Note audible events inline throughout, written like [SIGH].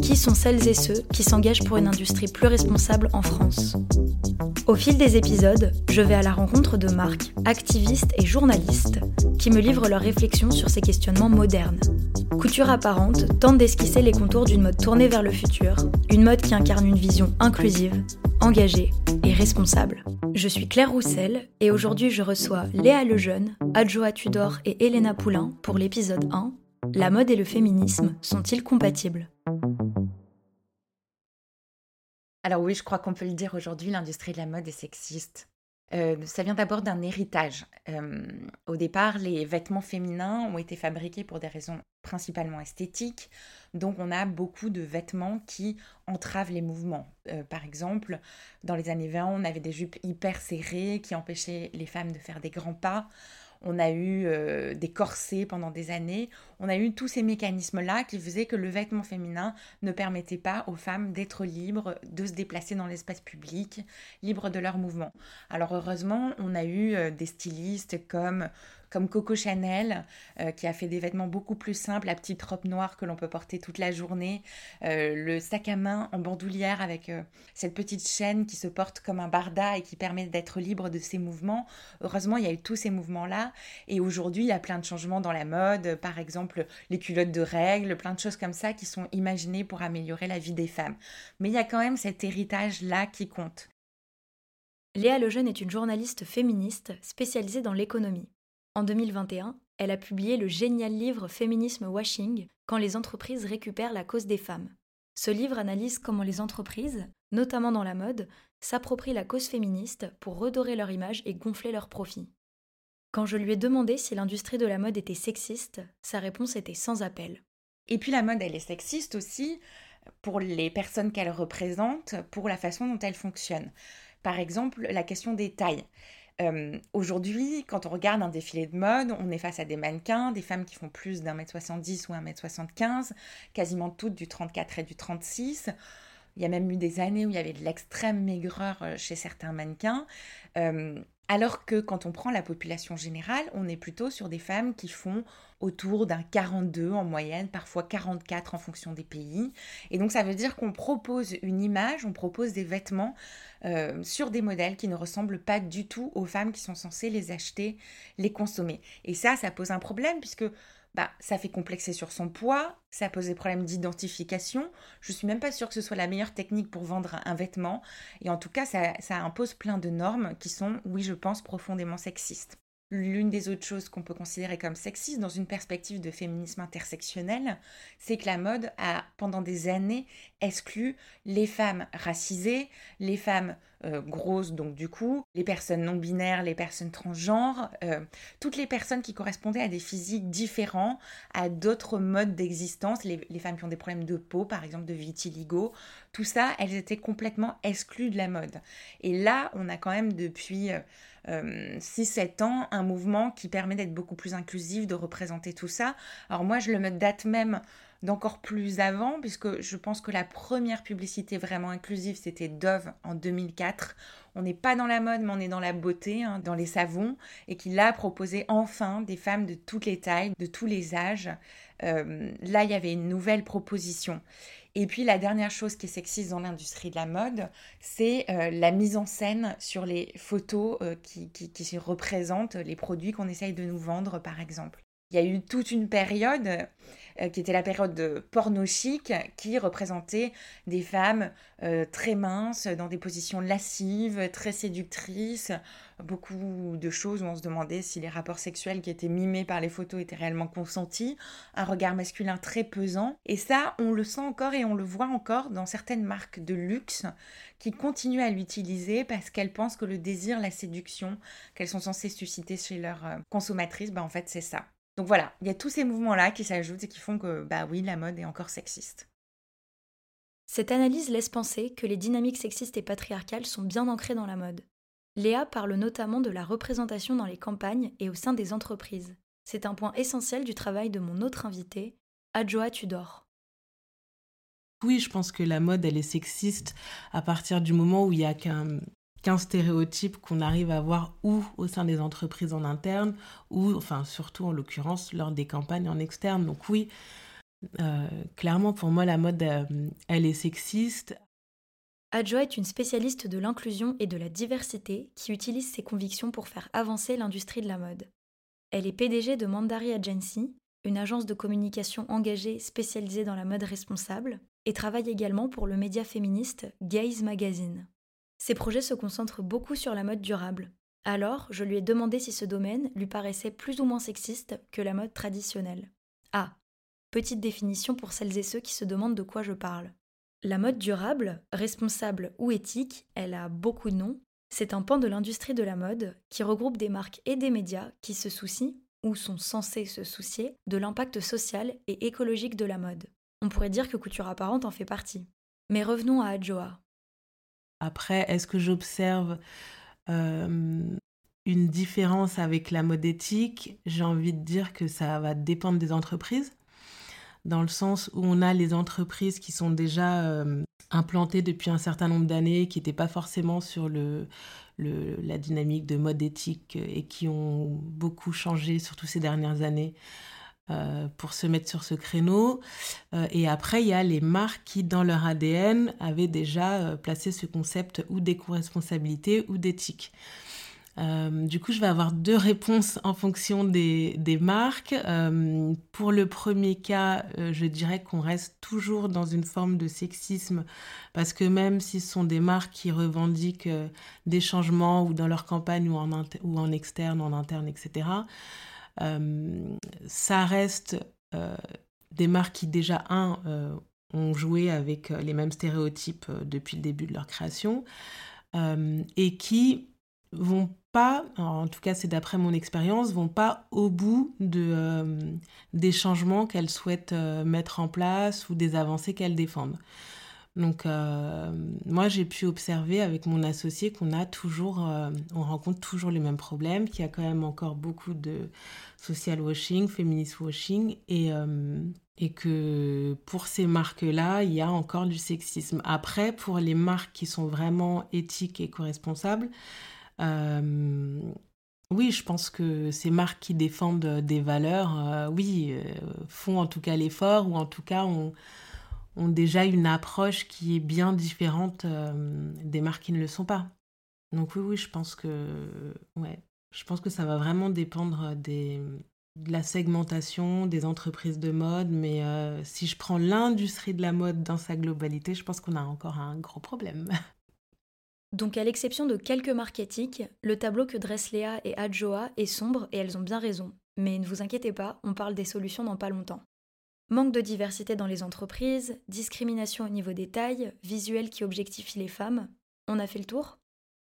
Qui sont celles et ceux qui s'engagent pour une industrie plus responsable en France Au fil des épisodes, je vais à la rencontre de marques, activistes et journalistes qui me livrent leurs réflexions sur ces questionnements modernes. Couture apparente tente d'esquisser les contours d'une mode tournée vers le futur, une mode qui incarne une vision inclusive, engagée et responsable. Je suis Claire Roussel et aujourd'hui je reçois Léa Lejeune, Adjoa Tudor et Elena Poulain pour l'épisode 1 La mode et le féminisme sont-ils compatibles? Alors oui, je crois qu'on peut le dire aujourd'hui, l'industrie de la mode est sexiste. Euh, ça vient d'abord d'un héritage. Euh, au départ, les vêtements féminins ont été fabriqués pour des raisons principalement esthétiques, donc on a beaucoup de vêtements qui entravent les mouvements. Euh, par exemple, dans les années 20, on avait des jupes hyper serrées qui empêchaient les femmes de faire des grands pas on a eu euh, des corsets pendant des années, on a eu tous ces mécanismes-là qui faisaient que le vêtement féminin ne permettait pas aux femmes d'être libres, de se déplacer dans l'espace public, libres de leurs mouvements. Alors heureusement, on a eu euh, des stylistes comme comme Coco Chanel, euh, qui a fait des vêtements beaucoup plus simples, la petite robe noire que l'on peut porter toute la journée, euh, le sac à main en bandoulière avec euh, cette petite chaîne qui se porte comme un barda et qui permet d'être libre de ses mouvements. Heureusement, il y a eu tous ces mouvements-là. Et aujourd'hui, il y a plein de changements dans la mode, par exemple les culottes de règles, plein de choses comme ça qui sont imaginées pour améliorer la vie des femmes. Mais il y a quand même cet héritage-là qui compte. Léa Lejeune est une journaliste féministe spécialisée dans l'économie. En 2021, elle a publié le génial livre Féminisme Washing, quand les entreprises récupèrent la cause des femmes. Ce livre analyse comment les entreprises, notamment dans la mode, s'approprient la cause féministe pour redorer leur image et gonfler leurs profits. Quand je lui ai demandé si l'industrie de la mode était sexiste, sa réponse était sans appel. Et puis la mode, elle est sexiste aussi pour les personnes qu'elle représente, pour la façon dont elle fonctionne. Par exemple, la question des tailles. Aujourd'hui, quand on regarde un défilé de mode, on est face à des mannequins, des femmes qui font plus d'un mètre 70 ou un mètre 75, quasiment toutes du 34 et du 36. Il y a même eu des années où il y avait de l'extrême maigreur euh, chez certains mannequins. Alors que quand on prend la population générale, on est plutôt sur des femmes qui font autour d'un 42 en moyenne, parfois 44 en fonction des pays. Et donc ça veut dire qu'on propose une image, on propose des vêtements euh, sur des modèles qui ne ressemblent pas du tout aux femmes qui sont censées les acheter, les consommer. Et ça, ça pose un problème puisque bah, ça fait complexer sur son poids, ça pose des problèmes d'identification. Je suis même pas sûre que ce soit la meilleure technique pour vendre un vêtement. Et en tout cas, ça, ça impose plein de normes qui sont, oui, je pense, profondément sexistes. L'une des autres choses qu'on peut considérer comme sexiste dans une perspective de féminisme intersectionnel, c'est que la mode a pendant des années exclu les femmes racisées, les femmes euh, grosses donc du coup, les personnes non binaires, les personnes transgenres, euh, toutes les personnes qui correspondaient à des physiques différents, à d'autres modes d'existence, les, femmes qui ont des problèmes de peau par exemple, de vitiligo, tout ça, elles étaient complètement exclues de la mode. Et là, on a quand même depuis... Euh, 6-7 euh, ans, un mouvement qui permet d'être beaucoup plus inclusif, de représenter tout ça. Alors moi, je le me date même d'encore plus avant, puisque je pense que la première publicité vraiment inclusive, c'était Dove en 2004. On n'est pas dans la mode, mais on est dans la beauté, hein, dans les savons, et qui l'a proposé enfin des femmes de toutes les tailles, de tous les âges. Euh, là, il y avait une nouvelle proposition. Et puis la dernière chose qui est sexiste dans l'industrie de la mode, c'est euh, la mise en scène sur les photos euh, qui, qui, représentent les produits qu'on essaye de nous vendre, par exemple. Il y a eu toute une période euh, qui était la période de porno chic qui représentait des femmes très minces, dans des positions lascives, très séductrices, beaucoup de choses où on se demandait si les rapports sexuels qui étaient mimés par les photos étaient réellement consentis, un regard masculin très pesant. Et ça, on le sent encore et on le voit encore dans certaines marques de luxe qui continuent à l'utiliser parce qu'elles pensent que le désir, la séduction qu'elles sont censées susciter chez leurs euh, consommatrices, bah en fait c'est ça. Donc voilà, il y a tous ces mouvements-là qui s'ajoutent et qui font que, bah oui, la mode est encore sexiste. Cette analyse laisse penser que les dynamiques sexistes et patriarcales sont bien ancrées dans la mode. Léa parle notamment de la représentation dans les campagnes et au sein des entreprises. C'est un point essentiel du travail de mon autre invité, Adjoa Tudor. Oui, je pense que la mode, elle est sexiste à partir du moment où il y a qu'un stéréotype qu'on arrive à voir ou au sein des entreprises en interne, ou, enfin, surtout en l'occurrence, lors des campagnes en externe. Donc oui, euh, clairement, pour moi, la mode, euh, elle est sexiste. Adjoa est une spécialiste de l'inclusion et de la diversité qui utilise ses convictions pour faire avancer l'industrie de la mode. Elle est PDG de Mandari Agency, une agence de communication engagée spécialisée dans la mode responsable, et travaille également pour le média féministe Gaze Magazine. Ses projets se concentrent beaucoup sur la mode durable. Alors, je lui ai demandé si ce domaine lui paraissait plus ou moins sexiste que la mode traditionnelle. Ah, petite définition pour celles et ceux qui se demandent de quoi je parle. La mode durable, responsable ou éthique, elle a beaucoup de noms. C'est un pan de l'industrie de la mode qui regroupe des marques et des médias qui se soucient, ou sont censés se soucier, de l'impact social et écologique de la mode. On pourrait dire que Couture Apparente en fait partie. Mais revenons à Adjoa. Après, est-ce que j'observe une différence avec la mode éthique? J'ai envie de dire que ça va dépendre des entreprises, dans le sens où on a les entreprises qui sont déjà implantées depuis un certain nombre d'années, qui n'étaient pas forcément sur le, la dynamique de mode éthique et qui ont beaucoup changé, surtout ces dernières années. Euh, pour se mettre sur ce créneau. Euh, et après, il y a les marques qui, dans leur ADN, avaient déjà euh, placé ce concept ou d'éco-responsabilité ou d'éthique. du coup, je vais avoir deux réponses en fonction des, marques. pour le premier cas, je dirais qu'on reste toujours dans une forme de sexisme parce que même si ce sont des marques qui revendiquent des changements ou dans leur campagne ou en, ou en externe, en interne, etc., ça reste euh, des marques qui déjà, un, euh, ont joué avec les mêmes stéréotypes depuis le début de leur création et qui vont pas, en tout cas c'est d'après mon expérience, vont pas au bout de, des changements qu'elles souhaitent mettre en place ou des avancées qu'elles défendent. Donc, euh, moi, j'ai pu observer avec mon associé qu'on a toujours, euh, on rencontre toujours les mêmes problèmes, qu'il y a quand même encore beaucoup de social washing, feminist washing, et, euh, et que pour ces marques-là, il y a encore du sexisme. Après, pour les marques qui sont vraiment éthiques et co-responsables, oui, je pense que ces marques qui défendent des valeurs, oui, font en tout cas l'effort, ou en tout cas, on ont déjà une approche qui est bien différente euh, des marques qui ne le sont pas. Donc oui, oui, je pense que, ouais, ça va vraiment dépendre de la segmentation des entreprises de mode, mais euh, si je prends l'industrie de la mode dans sa globalité, je pense qu'on a encore un gros problème. [LAUGHS] Donc à l'exception de quelques marques éthiques, le tableau que dressent Léa et Adjoa est sombre et elles ont bien raison. Mais ne vous inquiétez pas, on parle des solutions dans pas longtemps. Manque de diversité dans les entreprises, discrimination au niveau des tailles, visuels qui objectifient les femmes. On a fait le tour?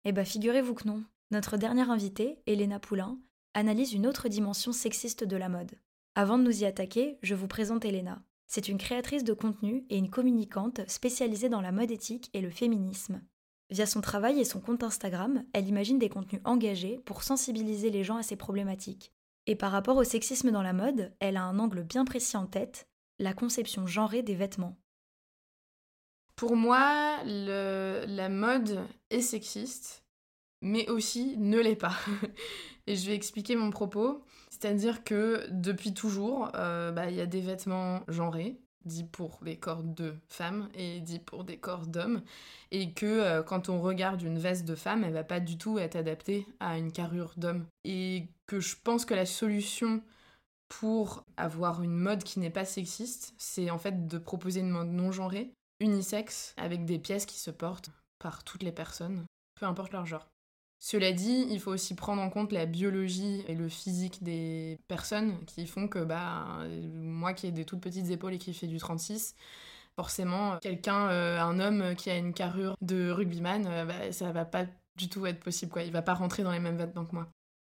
Eh bien, figurez-vous que non. Notre dernière invitée, Elena Poulain, analyse une autre dimension sexiste de la mode. Avant de nous y attaquer, je vous présente Elena. C'est une créatrice de contenu et une communicante spécialisée dans la mode éthique et le féminisme. Via son travail et son compte Instagram, elle imagine des contenus engagés pour sensibiliser les gens à ces problématiques. Et par rapport au sexisme dans la mode, elle a un angle bien précis en tête, la conception genrée des vêtements Pour moi, la mode est sexiste, mais aussi ne l'est pas. [LAUGHS] Et je vais expliquer mon propos. C'est-à-dire que depuis toujours, euh, bah, il y a des vêtements genrés, dits pour des corps de femmes et dits pour des corps d'hommes, et que euh, quand on regarde une veste de femme, elle va pas du tout être adaptée à une carrure d'homme. Et que je pense que la solution pour avoir une mode qui n'est pas sexiste, c'est en fait de proposer une mode non genrée, unisexe, avec des pièces qui se portent par toutes les personnes, peu importe leur genre. Cela dit, il faut aussi prendre en compte la biologie et le physique des personnes qui font que, bah, moi qui ai des toutes petites épaules et qui fais du 36, forcément, quelqu'un, euh, un homme qui a une carrure de rugbyman, euh, bah, ça va pas du tout être possible, quoi. Il va pas rentrer dans les mêmes vêtements que moi.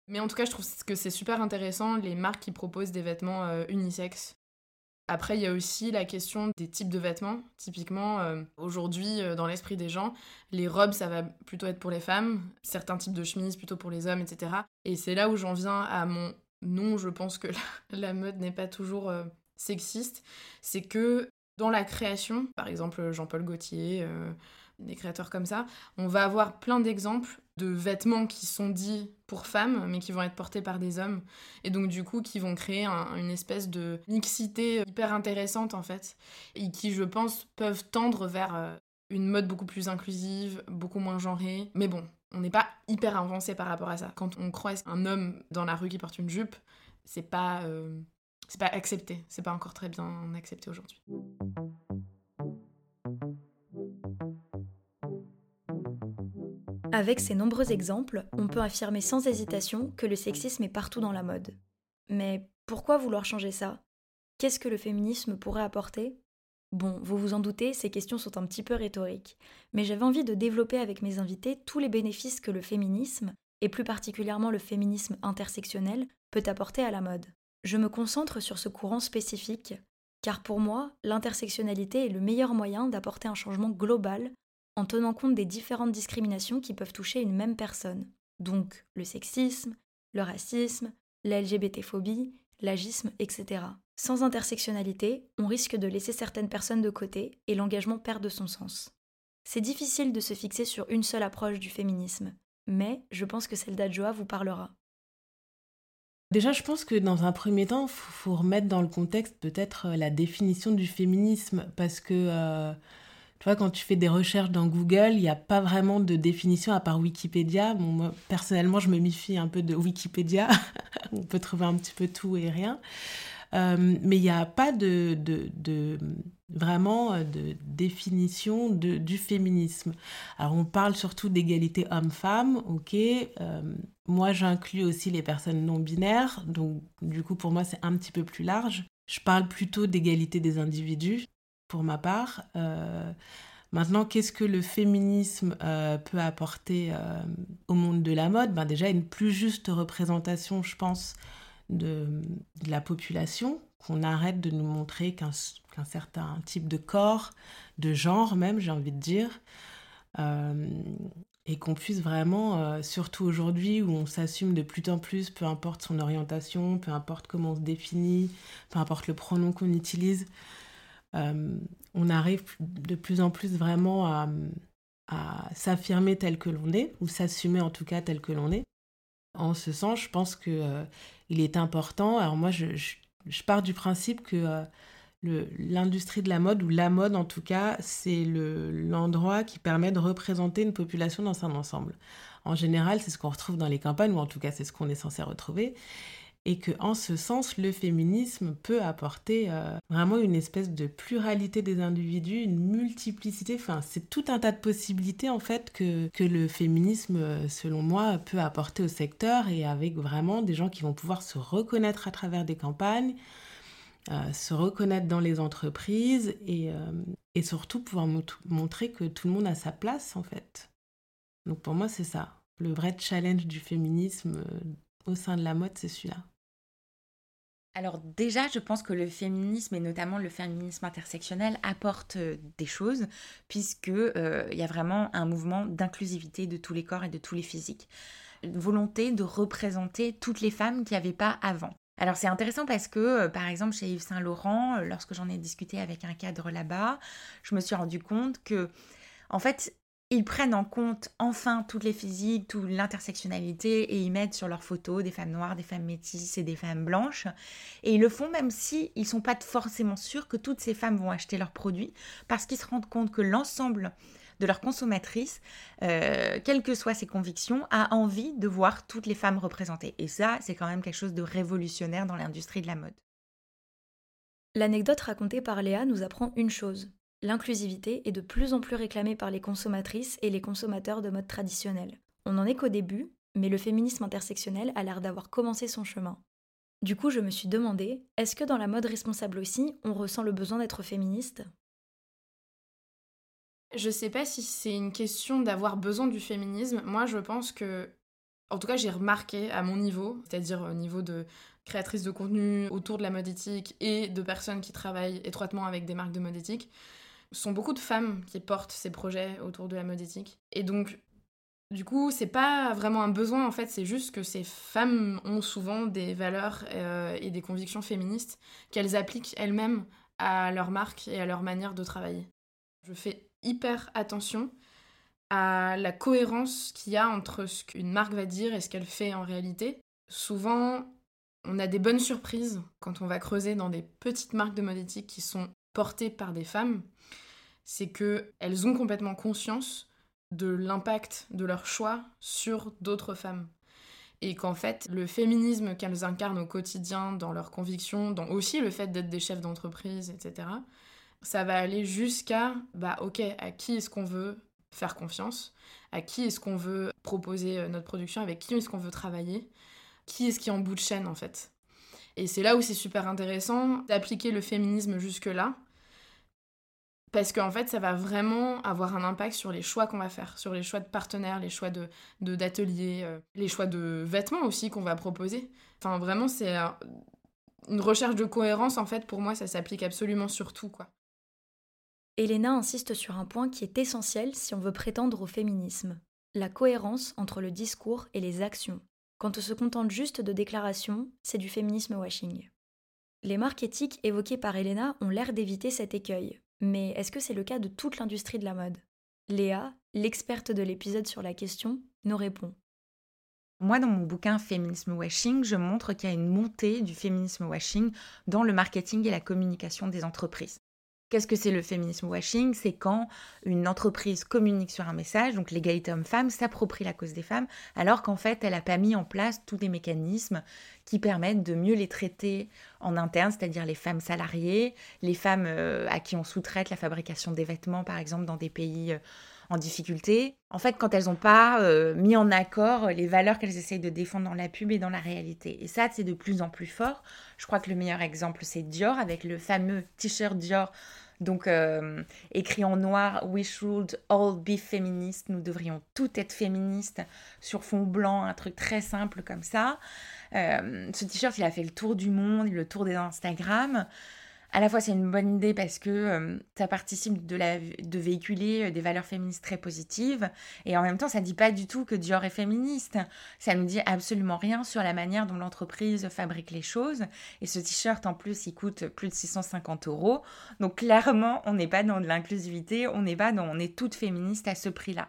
Mais en tout cas, je trouve que c'est super intéressant les marques qui proposent des vêtements euh, unisexes. Après, il y a aussi la question des types de vêtements. Typiquement, euh, aujourd'hui, euh, dans l'esprit des gens, les robes, ça va plutôt être pour les femmes, certains types de chemises plutôt pour les hommes, etc. Et c'est là où j'en viens à mon non, je pense que [LAUGHS] la, mode n'est pas toujours euh, sexiste. C'est que dans la création, par exemple Jean-Paul Gaultier, des créateurs comme ça, on va avoir plein d'exemples de vêtements qui sont dits pour femmes, mais qui vont être portés par des hommes. Et donc, du coup, qui vont créer une espèce de mixité hyper intéressante, en fait. Et qui, je pense, peuvent tendre vers euh, une mode beaucoup plus inclusive, beaucoup moins genrée. Mais bon, on n'est pas hyper avancé par rapport à ça. Quand on croise un homme dans la rue qui porte une jupe, c'est pas, euh, c'est pas accepté. C'est pas encore très bien accepté aujourd'hui. Avec ces nombreux exemples, on peut affirmer sans hésitation que le sexisme est partout dans la mode. Mais pourquoi vouloir changer ça? Qu'est-ce que le féminisme pourrait apporter? Bon, vous vous en doutez, ces questions sont un petit peu rhétoriques, mais j'avais envie de développer avec mes invités tous les bénéfices que le féminisme, et plus particulièrement le féminisme intersectionnel, peut apporter à la mode. Je me concentre sur ce courant spécifique, car pour moi, l'intersectionnalité est le meilleur moyen d'apporter un changement global en tenant compte des différentes discriminations qui peuvent toucher une même personne, donc le sexisme, le racisme, la LGBT-phobie, l'agisme, etc. Sans intersectionnalité, on risque de laisser certaines personnes de côté et l'engagement perd de son sens. C'est difficile de se fixer sur une seule approche du féminisme, mais je pense que celle d'Adjoa vous parlera. Déjà, je pense que dans un premier temps, il faut, remettre dans le contexte peut-être euh, la définition du féminisme, parce que euh, tu vois, quand tu fais des recherches dans Google, il n'y a pas vraiment de définition à part Wikipédia. Moi, personnellement, je me méfie un peu de Wikipédia. [LAUGHS] On peut trouver un petit peu tout et rien. Euh, mais il n'y a pas de, vraiment de définition du féminisme. Alors on parle surtout d'égalité homme-femme, ok. Euh, moi j'inclus aussi les personnes non binaires, donc du coup pour moi c'est un petit peu plus large. Je parle plutôt d'égalité des individus pour ma part. Euh, maintenant, qu'est-ce que le féminisme euh, peut apporter euh, au monde de la mode? Ben Déjà, une plus juste représentation, je pense, de, la population, qu'on arrête de nous montrer qu'un certain type de corps, de genre même, j'ai envie de dire, et qu'on puisse vraiment, surtout aujourd'hui où on s'assume de plus en plus, peu importe son orientation, peu importe comment on se définit, peu importe le pronom qu'on utilise, on arrive de plus en plus vraiment à, s'affirmer tel que l'on est, ou s'assumer en tout cas tel que l'on est. En ce sens, je pense qu'il euh, est important. Alors moi, je, pars du principe que euh, l'industrie de la mode, ou la mode en tout cas, c'est l'endroit qui permet de représenter une population dans un ensemble. En général, c'est ce qu'on retrouve dans les campagnes, ou en tout cas, c'est ce qu'on est censé retrouver et que en ce sens le féminisme peut apporter euh, vraiment une espèce de pluralité des individus, une multiplicité, enfin c'est tout un tas de possibilités en fait que, que le féminisme euh, selon moi peut apporter au secteur et avec vraiment des gens qui vont pouvoir se reconnaître à travers des campagnes, euh, se reconnaître dans les entreprises et, surtout pouvoir montrer que tout le monde a sa place en fait. Donc pour moi c'est ça, le vrai challenge du féminisme au sein de la mode c'est celui-là. Alors déjà, je pense que le féminisme et notamment le féminisme intersectionnel apporte euh, des choses puisque euh, il y a vraiment un mouvement d'inclusivité de tous les corps et de tous les physiques. Une volonté de représenter toutes les femmes qui n'y avait pas avant. Alors c'est intéressant parce que, euh, par exemple, chez Yves Saint Laurent, lorsque j'en ai discuté avec un cadre là-bas, je me suis rendu compte que, en fait, ils prennent en compte enfin toutes les physiques, toute l'intersectionnalité et ils mettent sur leurs photos des femmes noires, des femmes métisses et des femmes blanches. Et ils le font même si ils sont pas forcément sûrs que toutes ces femmes vont acheter leurs produits parce qu'ils se rendent compte que l'ensemble de leurs consommatrices, euh, quelles que soient ses convictions, a envie de voir toutes les femmes représentées. Et ça, c'est quand même quelque chose de révolutionnaire dans l'industrie de la mode. L'anecdote racontée par Léa nous apprend une chose L'inclusivité est de plus en plus réclamée par les consommatrices et les consommateurs de mode traditionnelle. On n'en est qu'au début, mais le féminisme intersectionnel a l'air d'avoir commencé son chemin. Du coup, je me suis demandé, est-ce que dans la mode responsable aussi, on ressent le besoin d'être féministe? Je sais pas si c'est une question d'avoir besoin du féminisme. Moi, je pense que, en tout cas, j'ai remarqué à mon niveau, c'est-à-dire au niveau de créatrices de contenu autour de la mode éthique et de personnes qui travaillent étroitement avec des marques de mode éthique, sont beaucoup de femmes qui portent ces projets autour de la mode éthique. Et donc, du coup, c'est pas vraiment un besoin en fait, c'est juste que ces femmes ont souvent des valeurs euh, et des convictions féministes qu'elles appliquent elles-mêmes à leur marque et à leur manière de travailler. Je fais hyper attention à la cohérence qu'il y a entre ce qu'une marque va dire et ce qu'elle fait en réalité. Souvent, on a des bonnes surprises quand on va creuser dans des petites marques de mode éthique qui sont portées par des femmes. C'est qu'elles ont complètement conscience de l'impact de leur choix sur d'autres femmes. Et qu'en fait, le féminisme qu'elles incarnent au quotidien, dans leurs convictions, dans aussi le fait d'être des chefs d'entreprise, etc., ça va aller jusqu'à, bah ok, à qui est-ce qu'on veut faire confiance? À qui est-ce qu'on veut proposer euh, notre production? Avec qui est-ce qu'on veut travailler? Qui est-ce qui est en bout de chaîne en fait? Et c'est là où c'est super intéressant d'appliquer le féminisme jusque-là, parce qu'en fait, ça va vraiment avoir un impact sur les choix qu'on va faire, sur les choix de partenaires, les choix de d'ateliers, euh, les choix de vêtements aussi qu'on va proposer. Enfin, vraiment, c'est une recherche de cohérence, en fait, pour moi, ça s'applique absolument sur tout, quoi. Elena insiste sur un point qui est essentiel si on veut prétendre au féminisme la cohérence entre le discours et les actions. Quand on se contente juste de déclarations, c'est du féminisme washing. Les marques éthiques évoquées par Elena ont l'air d'éviter cet écueil, mais est-ce que c'est le cas de toute l'industrie de la mode? Léa, l'experte de l'épisode sur la question, nous répond. Moi, dans mon bouquin Féminisme Washing, je montre qu'il y a une montée du féminisme washing dans le marketing et la communication des entreprises. Qu'est-ce que c'est le féminisme washing? C'est quand une entreprise communique sur un message, donc l'égalité homme-femme, s'approprie la cause des femmes, alors qu'en fait, elle n'a pas mis en place tous les mécanismes qui permettent de mieux les traiter en interne, c'est-à-dire les femmes salariées, les femmes euh, à qui on sous-traite la fabrication des vêtements, par exemple, dans des pays euh, en difficulté. En fait, quand elles n'ont pas euh, mis en accord les valeurs qu'elles essayent de défendre dans la pub et dans la réalité. Et ça, c'est de plus en plus fort. Je crois que le meilleur exemple, c'est Dior, avec le fameux t-shirt Dior donc, euh, écrit en noir, We should all be feminists. Nous devrions toutes être féministes sur fond blanc, un truc très simple comme ça. Euh, ce t-shirt, il a fait le tour du monde, le tour des Instagram à la fois c'est une bonne idée parce que euh, ça participe de, véhiculer euh, des valeurs féministes très positives et en même temps ça ne dit pas du tout que Dior est féministe. Ça ne dit absolument rien sur la manière dont l'entreprise fabrique les choses et ce t-shirt en plus il coûte plus de 650 euros. Donc clairement on n'est pas dans de l'inclusivité, on n'est pas dans on est toutes féministes à ce prix-là.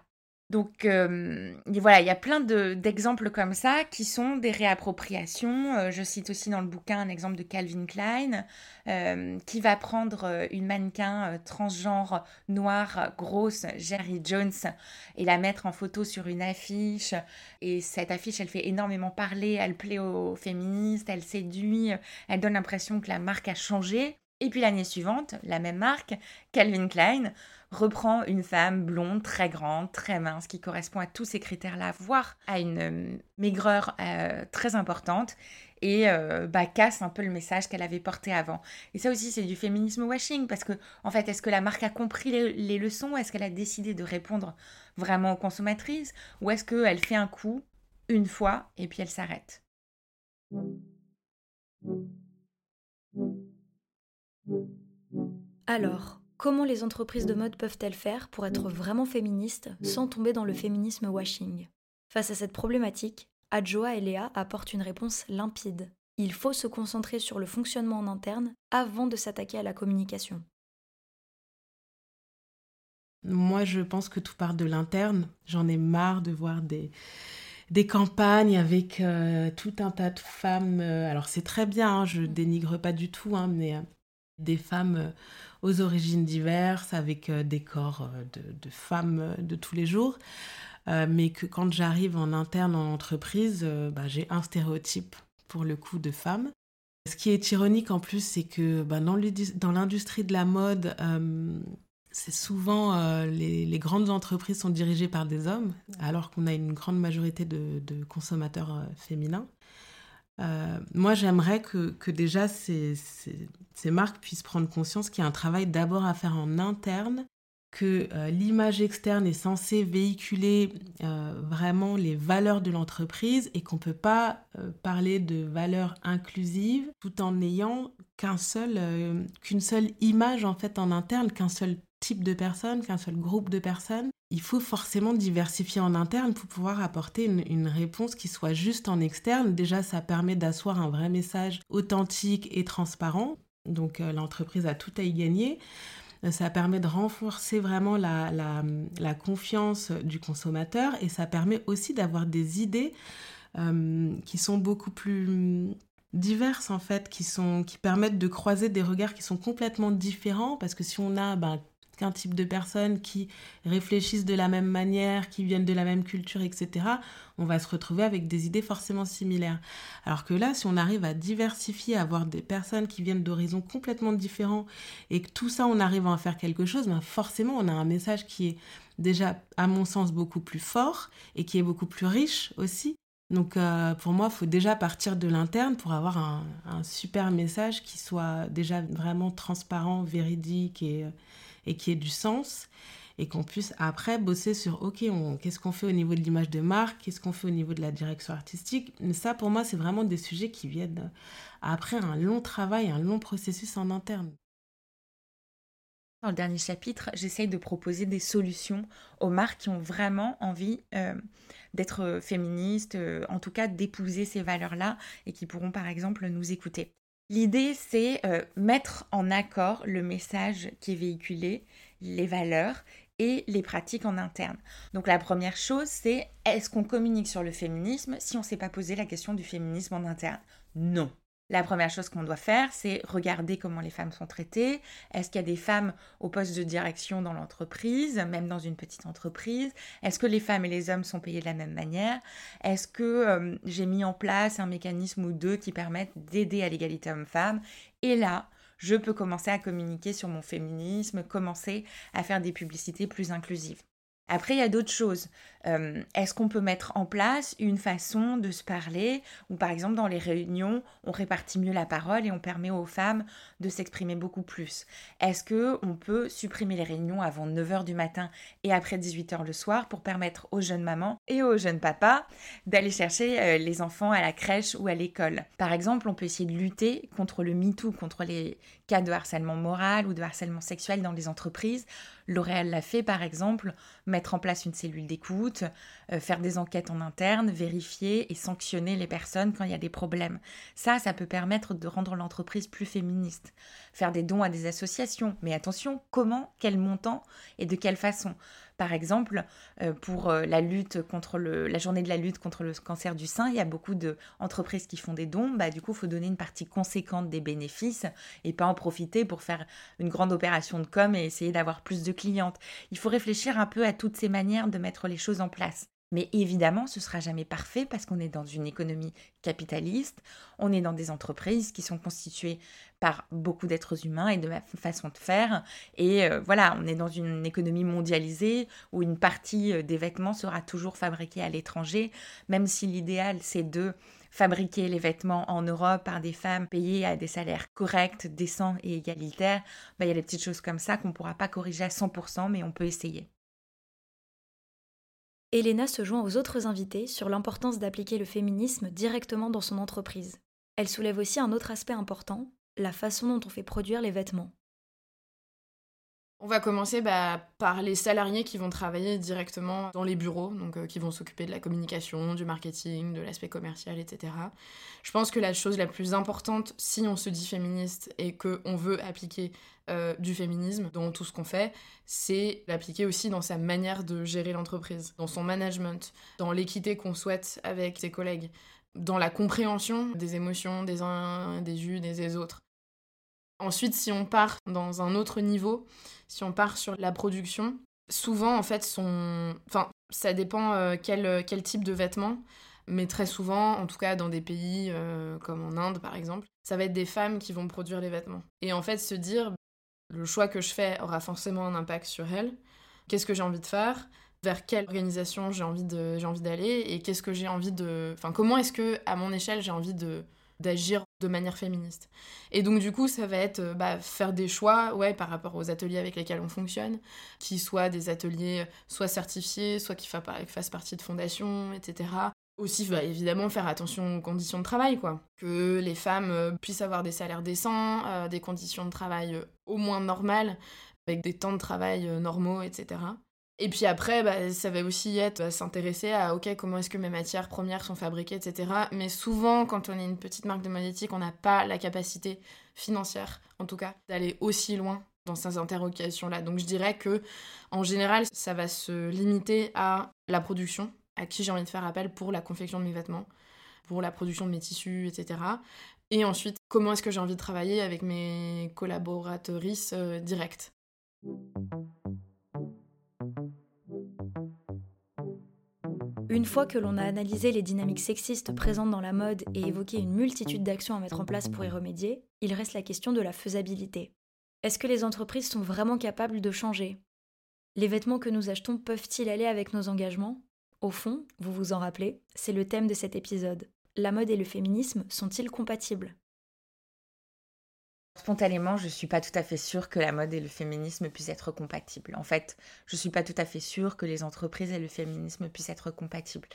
Donc euh, voilà, il y a plein d'exemples comme ça qui sont des réappropriations. Euh, je cite aussi dans le bouquin un exemple de Calvin Klein euh, qui va prendre une mannequin transgenre noire grosse, Jerry Jones, et la mettre en photo sur une affiche. Et cette affiche, elle fait énormément parler, elle plaît aux féministes, elle séduit, elle donne l'impression que la marque a changé. Et puis l'année suivante, la même marque, Calvin Klein, reprend une femme blonde, très grande, très mince, qui correspond à tous ces critères-là, voire à une euh, maigreur euh, très importante, et euh, bah, casse un peu le message qu'elle avait porté avant. Et ça aussi, c'est du féminisme washing, parce que, en fait, est-ce que la marque a compris les, les leçons? Est-ce qu'elle a décidé de répondre vraiment aux consommatrices? Ou est-ce qu'elle fait un coup, une fois, et puis elle s'arrête? Alors, comment les entreprises de mode peuvent-elles faire pour être vraiment féministes sans tomber dans le féminisme washing? Face à cette problématique, Adjoa et Léa apportent une réponse limpide. Il faut se concentrer sur le fonctionnement en interne avant de s'attaquer à la communication. Moi, je pense que tout part de l'interne. J'en ai marre de voir des, des campagnes avec euh, tout un tas de femmes. Euh, alors c'est très bien, hein, je dénigre pas du tout, hein, mais euh, des femmes aux origines diverses, avec des corps de, femmes de tous les jours. mais que quand j'arrive en interne en entreprise, bah, j'ai un stéréotype pour le coup de femme. Ce qui est ironique en plus, c'est que bah, dans l'industrie de la mode, c'est souvent euh, les, grandes entreprises sont dirigées par des hommes, alors qu'on a une grande majorité de, consommateurs euh, féminins. Euh, moi, j'aimerais que, déjà ces, marques puissent prendre conscience qu'il y a un travail d'abord à faire en interne que euh, l'image externe est censée véhiculer euh, vraiment les valeurs de l'entreprise et qu'on ne peut pas parler de valeurs inclusives tout en n'ayant seul, qu'une seule image en fait en interne, qu'un seul type de personne, qu'un seul groupe de personnes. Il faut forcément diversifier en interne pour pouvoir apporter une, réponse qui soit juste en externe. Déjà, ça permet d'asseoir un vrai message authentique et transparent. Donc l'entreprise a tout à y gagner. Euh, ça permet de renforcer vraiment la, la, confiance du consommateur et ça permet aussi d'avoir des idées euh, qui sont beaucoup plus diverses en fait, qui, sont, qui permettent de croiser des regards qui sont complètement différents parce que si on a ben, qu'un type de personnes qui réfléchissent de la même manière, qui viennent de la même culture, etc., on va se retrouver avec des idées forcément similaires. Alors que là, si on arrive à diversifier, à avoir des personnes qui viennent d'horizons complètement différents et que tout ça, on arrive à en faire quelque chose, ben forcément, on a un message qui est déjà, à mon sens, beaucoup plus fort et qui est beaucoup plus riche aussi. Donc euh, pour moi, il faut déjà partir de l'interne pour avoir un, un, super message qui soit déjà vraiment transparent, véridique et, et qui ait du sens et qu'on puisse après bosser sur ok qu'est-ce qu'on fait au niveau de l'image de marque qu'est-ce qu'on fait au niveau de la direction artistique mais ça pour moi c'est vraiment des sujets qui viennent après un long travail un long processus en interne dans le dernier chapitre, j'essaye de proposer des solutions aux marques qui ont vraiment envie euh, d'être féministes, euh, en tout cas d'épouser ces valeurs-là, et qui pourront par exemple nous écouter. L'idée, c'est euh, mettre en accord le message qui est véhiculé, les valeurs et les pratiques en interne. Donc la première chose, c'est est-ce qu'on communique sur le féminisme si on ne s'est pas posé la question du féminisme en interne? Non. La première chose qu'on doit faire, c'est regarder comment les femmes sont traitées. Est-ce qu'il y a des femmes au poste de direction dans l'entreprise, même dans une petite entreprise? Est-ce que les femmes et les hommes sont payés de la même manière? Est-ce que euh, j'ai mis en place un mécanisme ou deux qui permettent d'aider à l'égalité homme-femme? Et là, je peux commencer à communiquer sur mon féminisme, commencer à faire des publicités plus inclusives. Après, il y a d'autres choses. Euh, est-ce qu'on peut mettre en place une façon de se parler où, par exemple, dans les réunions, on répartit mieux la parole et on permet aux femmes de s'exprimer beaucoup plus? Est-ce qu'on peut supprimer les réunions avant 9h du matin et après 18h le soir pour permettre aux jeunes mamans et aux jeunes papas d'aller chercher euh, les enfants à la crèche ou à l'école? Par exemple, on peut essayer de lutter contre le MeToo, contre les cas de harcèlement moral ou de harcèlement sexuel dans les entreprises. L'Oréal l'a fait, par exemple, mettre en place une cellule d'écoute, euh, faire des enquêtes en interne, vérifier et sanctionner les personnes quand il y a des problèmes. Ça, ça peut permettre de rendre l'entreprise plus féministe. Faire des dons à des associations. Mais attention, comment, quel montant et de quelle façon? Par exemple, euh, pour euh, la lutte contre le, la journée de la lutte contre le cancer du sein, il y a beaucoup d'entreprises qui font des dons. Bah, du coup, il faut donner une partie conséquente des bénéfices et pas en profiter pour faire une grande opération de com et essayer d'avoir plus de clientes. Il faut réfléchir un peu à toutes ces manières de mettre les choses en place. Mais évidemment, ce sera jamais parfait parce qu'on est dans une économie capitaliste, on est dans des entreprises qui sont constituées par beaucoup d'êtres humains et de façon de faire. Et euh, voilà, on est dans une économie mondialisée où une partie euh, des vêtements sera toujours fabriquée à l'étranger, même si l'idéal c'est de fabriquer les vêtements en Europe par des femmes payées à des salaires corrects, décents et égalitaires. Bah, il y a des petites choses comme ça qu'on ne pourra pas corriger à 100%, mais on peut essayer. Elena se joint aux autres invités sur l'importance d'appliquer le féminisme directement dans son entreprise. Elle soulève aussi un autre aspect important, la façon dont on fait produire les vêtements. On va commencer bah, par les salariés qui vont travailler directement dans les bureaux, donc euh, qui vont s'occuper de la communication, du marketing, de l'aspect commercial, etc. Je pense que la chose la plus importante, si on se dit féministe et qu'on veut appliquer euh, du féminisme dans tout ce qu'on fait, c'est l'appliquer aussi dans sa manière de gérer l'entreprise, dans son management, dans l'équité qu'on souhaite avec ses collègues, dans la compréhension des émotions des uns, des et des autres. Ensuite, si on part dans un autre niveau, si on part sur la production, souvent, en fait, son... enfin, ça dépend euh, quel, quel type de vêtements, mais très souvent, en tout cas dans des pays euh, comme en Inde, par exemple, ça va être des femmes qui vont produire les vêtements. Et en fait, se dire, le choix que je fais aura forcément un impact sur elles. Qu'est-ce que j'ai envie de faire? Vers quelle organisation j'ai envie de j'ai envie d'aller? Et qu'est-ce que j'ai envie de enfin comment est-ce que à mon échelle j'ai envie de d'agir de manière féministe. Et donc du coup, ça va être euh, bah, faire des choix ouais, par rapport aux ateliers avec lesquels on fonctionne, qui soient des ateliers euh, soit certifiés, soit qui fassent partie de fondations, etc. Aussi, bah, évidemment, faire attention aux conditions de travail, quoi. Que les femmes euh, puissent avoir des salaires décents, des conditions de travail au moins normales, avec des temps de travail normaux, etc. Et puis après, bah, ça va aussi être bah, s'intéresser à ok comment est-ce que mes matières premières sont fabriquées, etc. Mais souvent, quand on est une petite marque de mode éthique, on n'a pas la capacité financière, en tout cas, d'aller aussi loin dans ces interrogations-là. Donc je dirais que en général, ça va se limiter à la production, à qui j'ai envie de faire appel pour la confection de mes vêtements, pour la production de mes tissus, etc. Et ensuite, comment est-ce que j'ai envie de travailler avec mes collaboratrices euh, directes. Une fois que l'on a analysé les dynamiques sexistes présentes dans la mode et évoqué une multitude d'actions à mettre en place pour y remédier, il reste la question de la faisabilité. Est-ce que les entreprises sont vraiment capables de changer? Les vêtements que nous achetons peuvent-ils aller avec nos engagements? Au fond, vous vous en rappelez, c'est le thème de cet épisode. La mode et le féminisme sont-ils compatibles? Spontanément, je ne suis pas tout à fait sûre que la mode et le féminisme puissent être compatibles. En fait, je ne suis pas tout à fait sûre que les entreprises et le féminisme puissent être compatibles.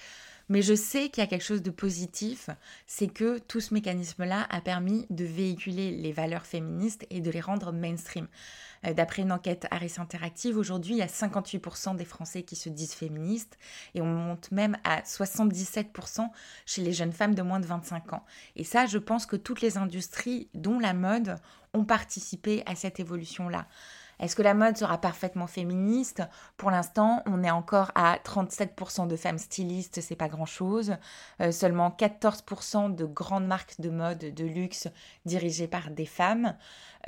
Mais je sais qu'il y a quelque chose de positif, c'est que tout ce mécanisme-là a permis de véhiculer les valeurs féministes et de les rendre mainstream. Euh, d'après une enquête Harris Interactive, aujourd'hui, il y a 58% des Français qui se disent féministes et on monte même à 77% chez les jeunes femmes de moins de 25 ans. Et ça, je pense que toutes les industries, dont la mode, ont participé à cette évolution-là. Est-ce que la mode sera parfaitement féministe? Pour l'instant, on est encore à 37% de femmes stylistes, c'est pas grand-chose. Euh, seulement 14% de grandes marques de mode de luxe dirigées par des femmes.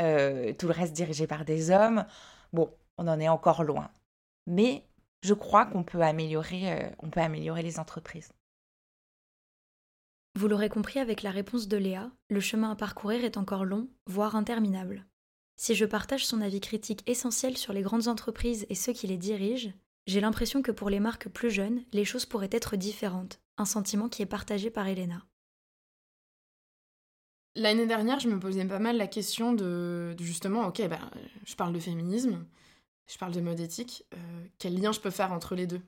Euh, tout le reste dirigé par des hommes. Bon, on en est encore loin. Mais je crois qu'on peut améliorer, euh, on peut améliorer les entreprises. Vous l'aurez compris avec la réponse de Léa, le chemin à parcourir est encore long, voire interminable. Si je partage son avis critique essentiel sur les grandes entreprises et ceux qui les dirigent, j'ai l'impression que pour les marques plus jeunes, les choses pourraient être différentes, un sentiment qui est partagé par Elena. L'année dernière, je me posais pas mal la question de, justement, ok, ben, je parle de féminisme, je parle de mode éthique, euh, quel lien je peux faire entre les deux?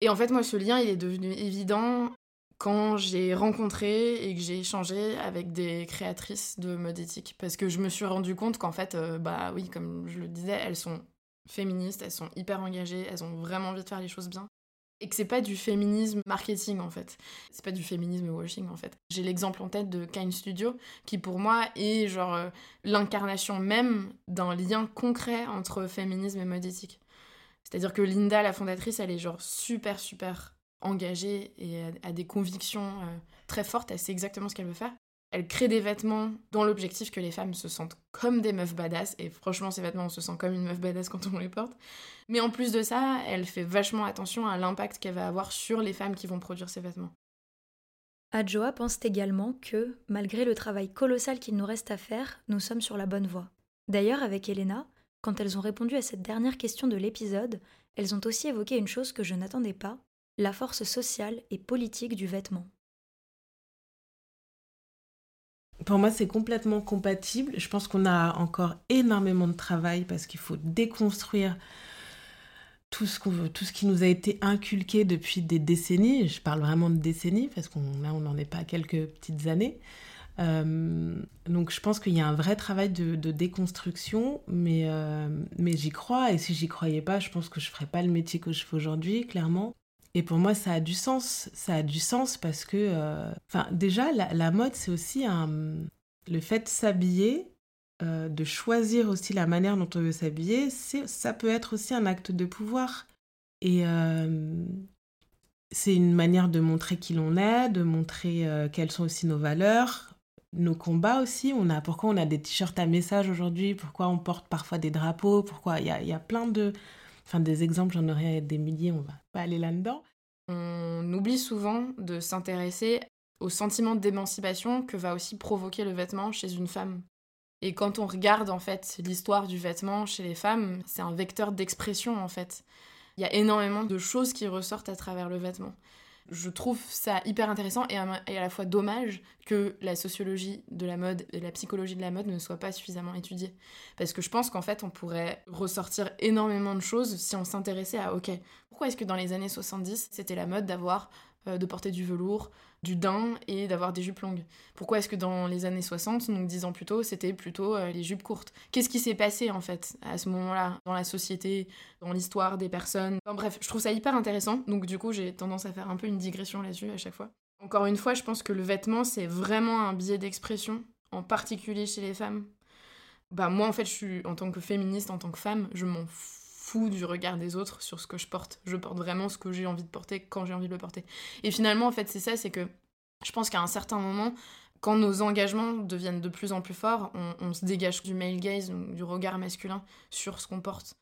Et en fait, moi, ce lien, il est devenu évident quand j'ai rencontré et que j'ai échangé avec des créatrices de mode éthique. Parce que je me suis rendu compte qu'en fait, euh, bah oui, comme je le disais, elles sont féministes, elles sont hyper engagées, elles ont vraiment envie de faire les choses bien. Et que c'est pas du féminisme marketing en fait. C'est pas du féminisme washing en fait. J'ai l'exemple en tête de Kind Studio qui pour moi est genre euh, l'incarnation même d'un lien concret entre féminisme et mode éthique. C'est-à-dire que Linda, la fondatrice, elle est genre super super engagée et a, des convictions euh, très fortes, elle sait exactement ce qu'elle veut faire. Elle crée des vêtements dans l'objectif que les femmes se sentent comme des meufs badass, et franchement, ces vêtements, on se sent comme une meuf badass quand on les porte. Mais en plus de ça, elle fait vachement attention à l'impact qu'elle va avoir sur les femmes qui vont produire ces vêtements. Adjoa pense également que, malgré le travail colossal qu'il nous reste à faire, nous sommes sur la bonne voie. D'ailleurs, avec Elena, quand elles ont répondu à cette dernière question de l'épisode, elles ont aussi évoqué une chose que je n'attendais pas, la force sociale et politique du vêtement. Pour moi, c'est complètement compatible. Je pense qu'on a encore énormément de travail parce qu'il faut déconstruire tout ce, tout ce qui nous a été inculqué depuis des décennies. Je parle vraiment de décennies parce qu'on on n'en est pas à quelques petites années. Euh, donc je pense qu'il y a un vrai travail de, déconstruction, mais, euh, mais j'y crois. Et si j'y croyais pas, je pense que je ferais pas le métier que je fais aujourd'hui, clairement. Et pour moi, ça a du sens. Ça a du sens parce que, euh, enfin, déjà, la, mode, c'est aussi un, le fait de s'habiller, euh, de choisir aussi la manière dont on veut s'habiller, ça peut être aussi un acte de pouvoir. Et euh, c'est une manière de montrer qui l'on est, de montrer quelles sont aussi nos valeurs, nos combats aussi. On a, pourquoi on a des t-shirts à message aujourd'hui, pourquoi on porte parfois des drapeaux, pourquoi? Il y a, y a plein de Enfin, des exemples, j'en aurais des milliers, on va pas aller là-dedans. On oublie souvent de s'intéresser au sentiment d'émancipation que va aussi provoquer le vêtement chez une femme. Et quand on regarde en fait l'histoire du vêtement chez les femmes, c'est un vecteur d'expression en fait. Il y a énormément de choses qui ressortent à travers le vêtement. Je trouve ça hyper intéressant et à, la fois dommage que la sociologie de la mode et la psychologie de la mode ne soient pas suffisamment étudiées. Parce que je pense qu'en fait, on pourrait ressortir énormément de choses si on s'intéressait à, ok, pourquoi est-ce que dans les années 70, c'était la mode d'avoir euh, de porter du velours, du daim et d'avoir des jupes longues. Pourquoi est-ce que dans les années 60, donc dix ans plus tôt, c'était plutôt euh, les jupes courtes? Qu'est-ce qui s'est passé en fait à ce moment-là dans la société, dans l'histoire des personnes? Bref, je trouve ça hyper intéressant, donc du coup j'ai tendance à faire un peu une digression là-dessus à chaque fois. Encore une fois, je pense que le vêtement c'est vraiment un biais d'expression, en particulier chez les femmes. Bah moi en fait je suis en tant que féministe, en tant que femme, je m'en fous du regard des autres sur ce que je porte. Je porte vraiment ce que j'ai envie de porter quand j'ai envie de le porter. Et finalement, en fait, c'est ça, c'est que je pense qu'à un certain moment, quand nos engagements deviennent de plus en plus forts, on, se dégage du male gaze, du regard masculin sur ce qu'on porte.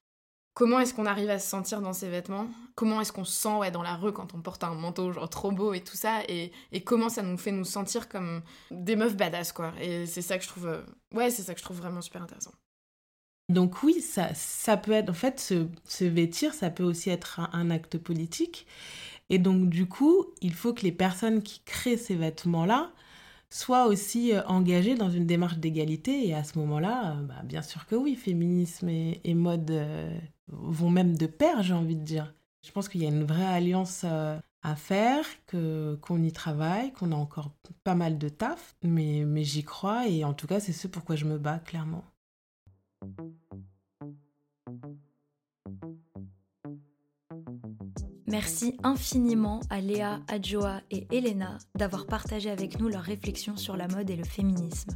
Comment est-ce qu'on arrive à se sentir dans ces vêtements? Comment est-ce qu'on se sent ouais, dans la rue quand on porte un manteau genre trop beau et tout ça? Et, et comment ça nous fait nous sentir comme des meufs badass quoi? Et c'est ça que je trouve euh, ouais c'est ça que je trouve vraiment super intéressant. Donc oui, ça, ça peut être, en fait, se, vêtir, ça peut aussi être un, acte politique. Et donc du coup, il faut que les personnes qui créent ces vêtements-là soient aussi euh, engagées dans une démarche d'égalité. Et à ce moment-là, euh, bah, bien sûr que oui, féminisme et, mode euh, vont même de pair, j'ai envie de dire. Je pense qu'il y a une vraie alliance à faire, que qu'on y travaille, qu'on a encore pas mal de taf, mais, mais j'y crois et en tout cas c'est ce pourquoi je me bats clairement. Merci infiniment à Léa, Adjoa et Elena d'avoir partagé avec nous leurs réflexions sur la mode et le féminisme.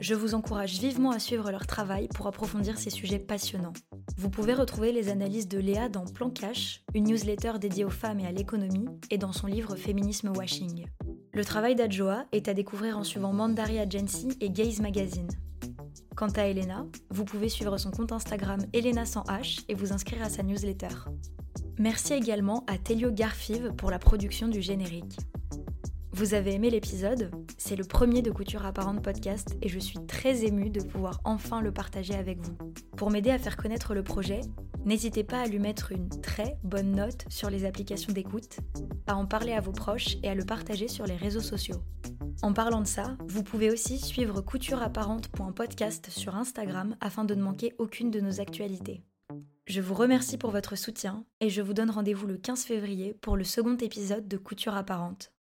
Je vous encourage vivement à suivre leur travail pour approfondir ces sujets passionnants. Vous pouvez retrouver les analyses de Léa dans Plan Cash, une newsletter dédiée aux femmes et à l'économie, et dans son livre Féminisme Washing. Le travail d'Adjoa est à découvrir en suivant Mandari Agency et Gaze Magazine. Quant à Elena, vous pouvez suivre son compte Instagram Elena sans H et vous inscrire à sa newsletter. Merci également à Telio Garfive pour la production du générique. Vous avez aimé l'épisode? C'est le premier de Couture Apparente podcast et je suis très émue de pouvoir enfin le partager avec vous. Pour m'aider à faire connaître le projet, n'hésitez pas à lui mettre une très bonne note sur les applications d'écoute, à en parler à vos proches et à le partager sur les réseaux sociaux. En parlant de ça, vous pouvez aussi suivre coutureapparente.podcast sur Instagram afin de ne manquer aucune de nos actualités. Je vous remercie pour votre soutien et je vous donne rendez-vous le 15 février pour le second épisode de Couture apparente.